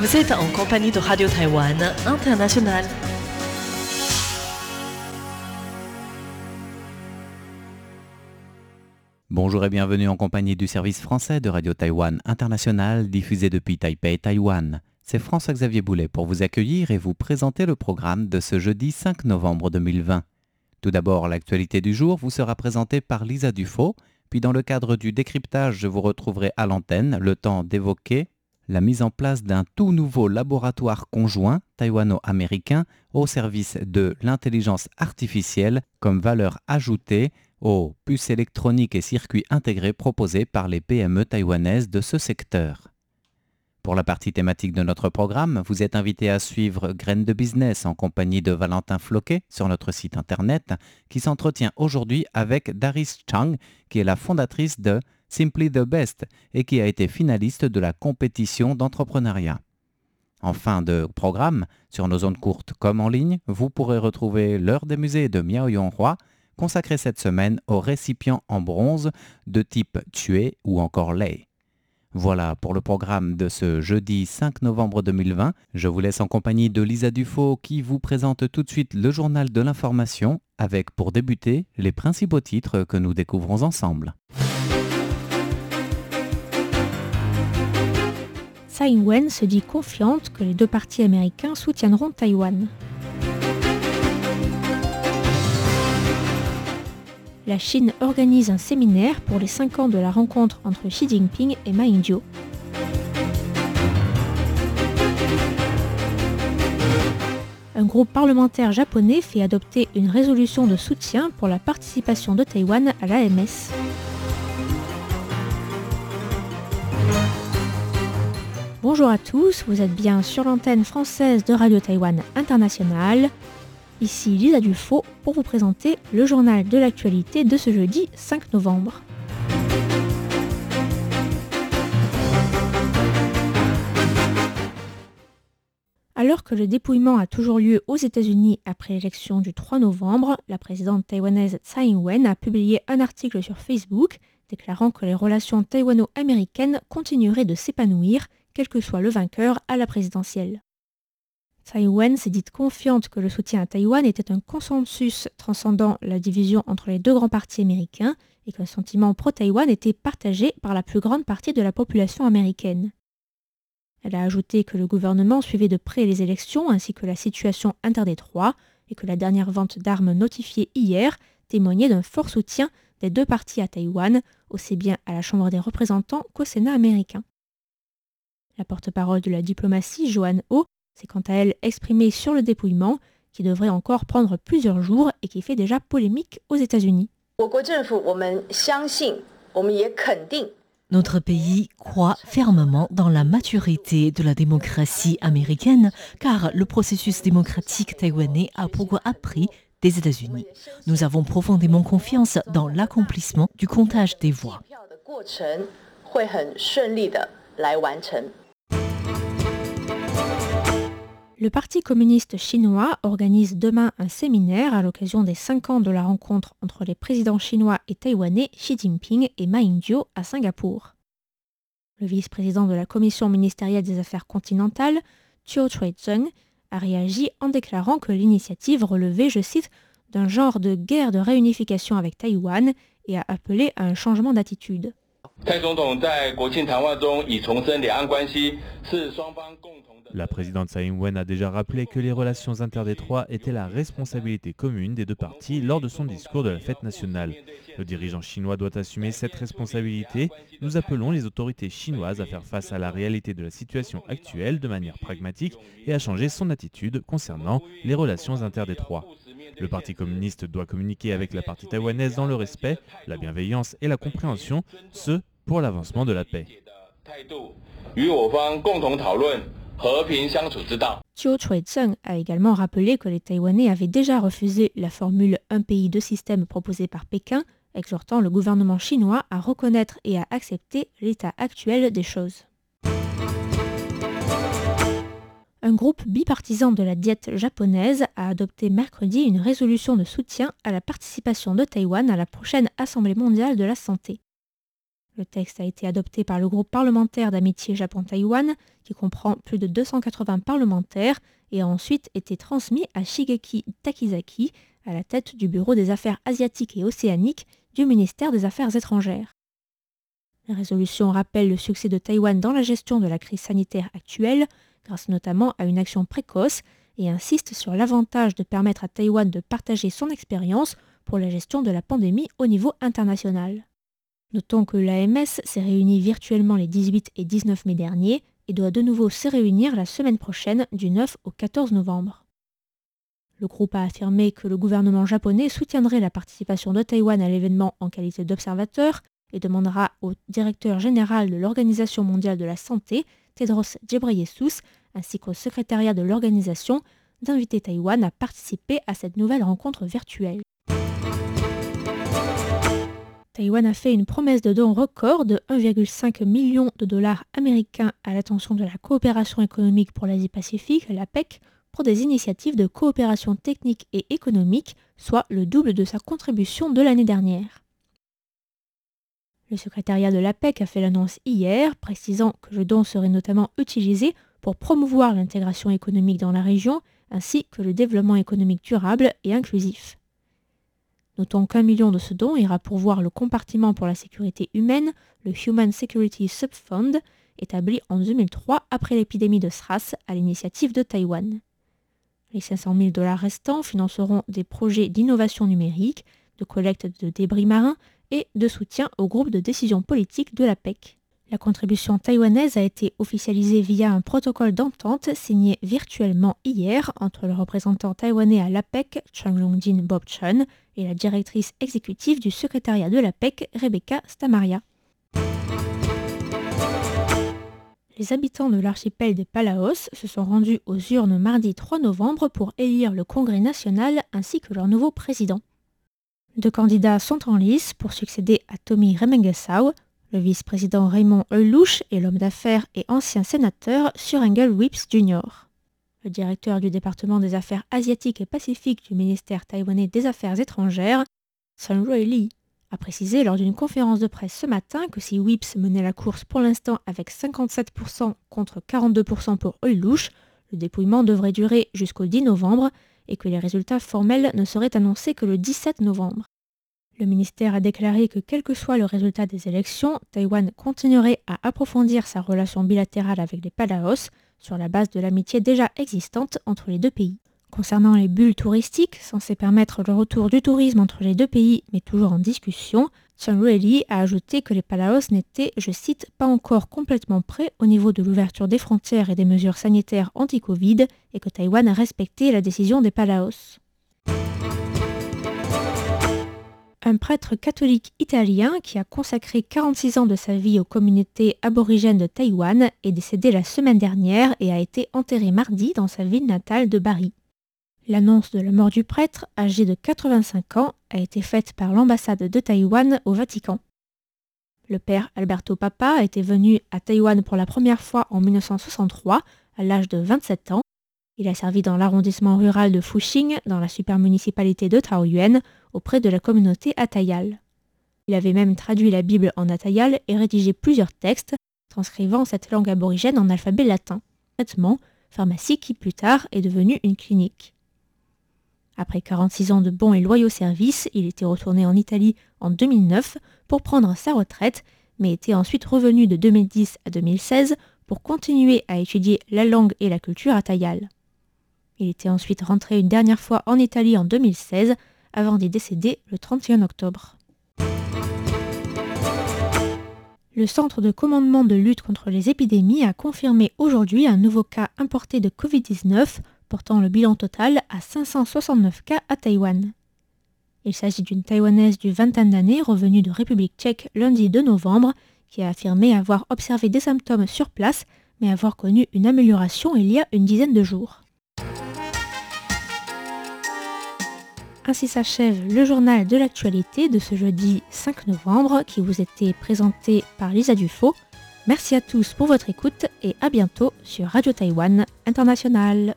Vous êtes en compagnie de Radio Taïwan International. Bonjour et bienvenue en compagnie du service français de Radio Taïwan International diffusé depuis Taipei, Taïwan. C'est François-Xavier Boulet pour vous accueillir et vous présenter le programme de ce jeudi 5 novembre 2020. Tout d'abord, l'actualité du jour vous sera présentée par Lisa Dufaux, puis dans le cadre du décryptage, je vous retrouverai à l'antenne le temps d'évoquer la mise en place d'un tout nouveau laboratoire conjoint taïwano-américain au service de l'intelligence artificielle comme valeur ajoutée aux puces électroniques et circuits intégrés proposés par les PME taïwanaises de ce secteur. Pour la partie thématique de notre programme, vous êtes invité à suivre Graines de Business en compagnie de Valentin Floquet sur notre site internet qui s'entretient aujourd'hui avec Daris Chang qui est la fondatrice de Simply the Best et qui a été finaliste de la compétition d'entrepreneuriat. En fin de programme, sur nos zones courtes comme en ligne, vous pourrez retrouver l'heure des musées de Miao Yonghua consacrée cette semaine aux récipients en bronze de type tué ou encore lait. Voilà pour le programme de ce jeudi 5 novembre 2020. Je vous laisse en compagnie de Lisa Dufaux qui vous présente tout de suite le journal de l'information avec pour débuter les principaux titres que nous découvrons ensemble. Tsai Ing-wen se dit confiante que les deux partis américains soutiendront Taïwan. La Chine organise un séminaire pour les 5 ans de la rencontre entre Xi Jinping et Ma Ying-jeou. Un groupe parlementaire japonais fait adopter une résolution de soutien pour la participation de Taïwan à l'AMS. Bonjour à tous, vous êtes bien sur l'antenne française de Radio Taïwan International. Ici Lisa Dufaux pour vous présenter le journal de l'actualité de ce jeudi 5 novembre. Alors que le dépouillement a toujours lieu aux États-Unis après l'élection du 3 novembre, la présidente taïwanaise Tsai Ing-wen a publié un article sur Facebook déclarant que les relations taïwano-américaines continueraient de s'épanouir, quel que soit le vainqueur à la présidentielle. Taïwan s'est dite confiante que le soutien à Taïwan était un consensus transcendant la division entre les deux grands partis américains et le sentiment pro-Taïwan était partagé par la plus grande partie de la population américaine. Elle a ajouté que le gouvernement suivait de près les élections ainsi que la situation interdétroit et que la dernière vente d'armes notifiée hier témoignait d'un fort soutien des deux partis à Taïwan, aussi bien à la Chambre des représentants qu'au Sénat américain. La porte-parole de la diplomatie, Joanne Ho, s'est quant à elle exprimée sur le dépouillement, qui devrait encore prendre plusieurs jours et qui fait déjà polémique aux États-Unis. Notre pays croit fermement dans la maturité de la démocratie américaine car le processus démocratique taïwanais a beaucoup appris des États-Unis. Nous avons profondément confiance dans l'accomplissement du comptage des voix. Le Parti communiste chinois organise demain un séminaire à l'occasion des 5 ans de la rencontre entre les présidents chinois et taïwanais Xi Jinping et Ma Ying-jeou à Singapour. Le vice-président de la commission ministérielle des affaires continentales, Chiu Chui-zeng, a réagi en déclarant que l'initiative relevait, je cite, d'un genre de guerre de réunification avec Taïwan et a appelé à un changement d'attitude. La présidente Tsai Ing-wen a déjà rappelé que les relations interdétroits étaient la responsabilité commune des deux parties lors de son discours de la fête nationale. Le dirigeant chinois doit assumer cette responsabilité. Nous appelons les autorités chinoises à faire face à la réalité de la situation actuelle de manière pragmatique et à changer son attitude concernant les relations interdétroits. Le Parti communiste doit communiquer avec la partie taïwanaise dans le respect, la bienveillance et la compréhension, ce pour l'avancement de la paix. Chiu Chui-zeng a également rappelé que les Taïwanais avaient déjà refusé la formule un pays, deux systèmes proposée par Pékin, exhortant le gouvernement chinois à reconnaître et à accepter l'état actuel des choses. Un groupe bipartisan de la diète japonaise a adopté mercredi une résolution de soutien à la participation de Taïwan à la prochaine Assemblée mondiale de la santé. Le texte a été adopté par le groupe parlementaire d'amitié Japon-Taïwan, qui comprend plus de 280 parlementaires, et a ensuite été transmis à Shigeki Takizaki, à la tête du Bureau des affaires asiatiques et océaniques du ministère des Affaires étrangères. La résolution rappelle le succès de Taïwan dans la gestion de la crise sanitaire actuelle, grâce notamment à une action précoce, et insiste sur l'avantage de permettre à Taïwan de partager son expérience pour la gestion de la pandémie au niveau international. Notons que l'AMS s'est réunie virtuellement les 18 et 19 mai dernier et doit de nouveau se réunir la semaine prochaine du 9 au 14 novembre. Le groupe a affirmé que le gouvernement japonais soutiendrait la participation de Taïwan à l'événement en qualité d'observateur et demandera au directeur général de l'Organisation mondiale de la santé, Tedros Ghebreyesus, ainsi qu'au secrétariat de l'organisation d'inviter Taïwan à participer à cette nouvelle rencontre virtuelle. Taïwan a fait une promesse de don record de 1,5 million de dollars américains à l'attention de la coopération économique pour l'Asie-Pacifique, l'APEC, pour des initiatives de coopération technique et économique, soit le double de sa contribution de l'année dernière. Le secrétariat de l'APEC a fait l'annonce hier, précisant que le don serait notamment utilisé pour promouvoir l'intégration économique dans la région, ainsi que le développement économique durable et inclusif. Notons qu'un million de ce don ira pourvoir le compartiment pour la sécurité humaine, le Human Security Subfund, établi en 2003 après l'épidémie de SRAS à l'initiative de Taïwan. Les 500 000 dollars restants financeront des projets d'innovation numérique, de collecte de débris marins et de soutien au groupe de décision politique de la PEC. La contribution taïwanaise a été officialisée via un protocole d'entente signé virtuellement hier entre le représentant taïwanais à l'APEC, Changlongjin Bob Chun, et la directrice exécutive du secrétariat de l'APEC, Rebecca Stamaria. Les habitants de l'archipel des Palaos se sont rendus aux urnes mardi 3 novembre pour élire le Congrès national ainsi que leur nouveau président. Deux candidats sont en lice pour succéder à Tommy Remengesau, le vice-président Raymond Eulouche et l'homme d'affaires et ancien sénateur Surengel Whips Jr. Le directeur du département des affaires asiatiques et pacifiques du ministère taïwanais des Affaires étrangères, Sun Rui Lee, a précisé lors d'une conférence de presse ce matin que si Whips menait la course pour l'instant avec 57% contre 42% pour Eulouche, le dépouillement devrait durer jusqu'au 10 novembre et que les résultats formels ne seraient annoncés que le 17 novembre. Le ministère a déclaré que quel que soit le résultat des élections, Taïwan continuerait à approfondir sa relation bilatérale avec les Palaos sur la base de l'amitié déjà existante entre les deux pays. Concernant les bulles touristiques, censées permettre le retour du tourisme entre les deux pays, mais toujours en discussion, Sun Rueli a ajouté que les Palaos n'étaient, je cite, pas encore complètement prêts au niveau de l'ouverture des frontières et des mesures sanitaires anti-Covid et que Taïwan a respecté la décision des Palaos. Un prêtre catholique italien qui a consacré 46 ans de sa vie aux communautés aborigènes de Taïwan est décédé la semaine dernière et a été enterré mardi dans sa ville natale de Bari. L'annonce de la mort du prêtre, âgé de 85 ans, a été faite par l'ambassade de Taïwan au Vatican. Le père Alberto Papa était venu à Taïwan pour la première fois en 1963, à l'âge de 27 ans. Il a servi dans l'arrondissement rural de Fuxing, dans la supermunicipalité de Taoyuan, auprès de la communauté atayal. Il avait même traduit la Bible en atayal et rédigé plusieurs textes, transcrivant cette langue aborigène en alphabet latin. Traitement, pharmacie qui plus tard est devenue une clinique. Après 46 ans de bons et loyaux services, il était retourné en Italie en 2009 pour prendre sa retraite, mais était ensuite revenu de 2010 à 2016 pour continuer à étudier la langue et la culture atayal. Il était ensuite rentré une dernière fois en Italie en 2016 avant d'y décéder le 31 octobre. Le Centre de commandement de lutte contre les épidémies a confirmé aujourd'hui un nouveau cas importé de Covid-19, portant le bilan total à 569 cas à Taïwan. Il s'agit d'une Taïwanaise du vingtaine d'années revenue de République tchèque lundi 2 novembre, qui a affirmé avoir observé des symptômes sur place, mais avoir connu une amélioration il y a une dizaine de jours. Ainsi s'achève le journal de l'actualité de ce jeudi 5 novembre qui vous était présenté par Lisa Dufaux. Merci à tous pour votre écoute et à bientôt sur Radio Taïwan International.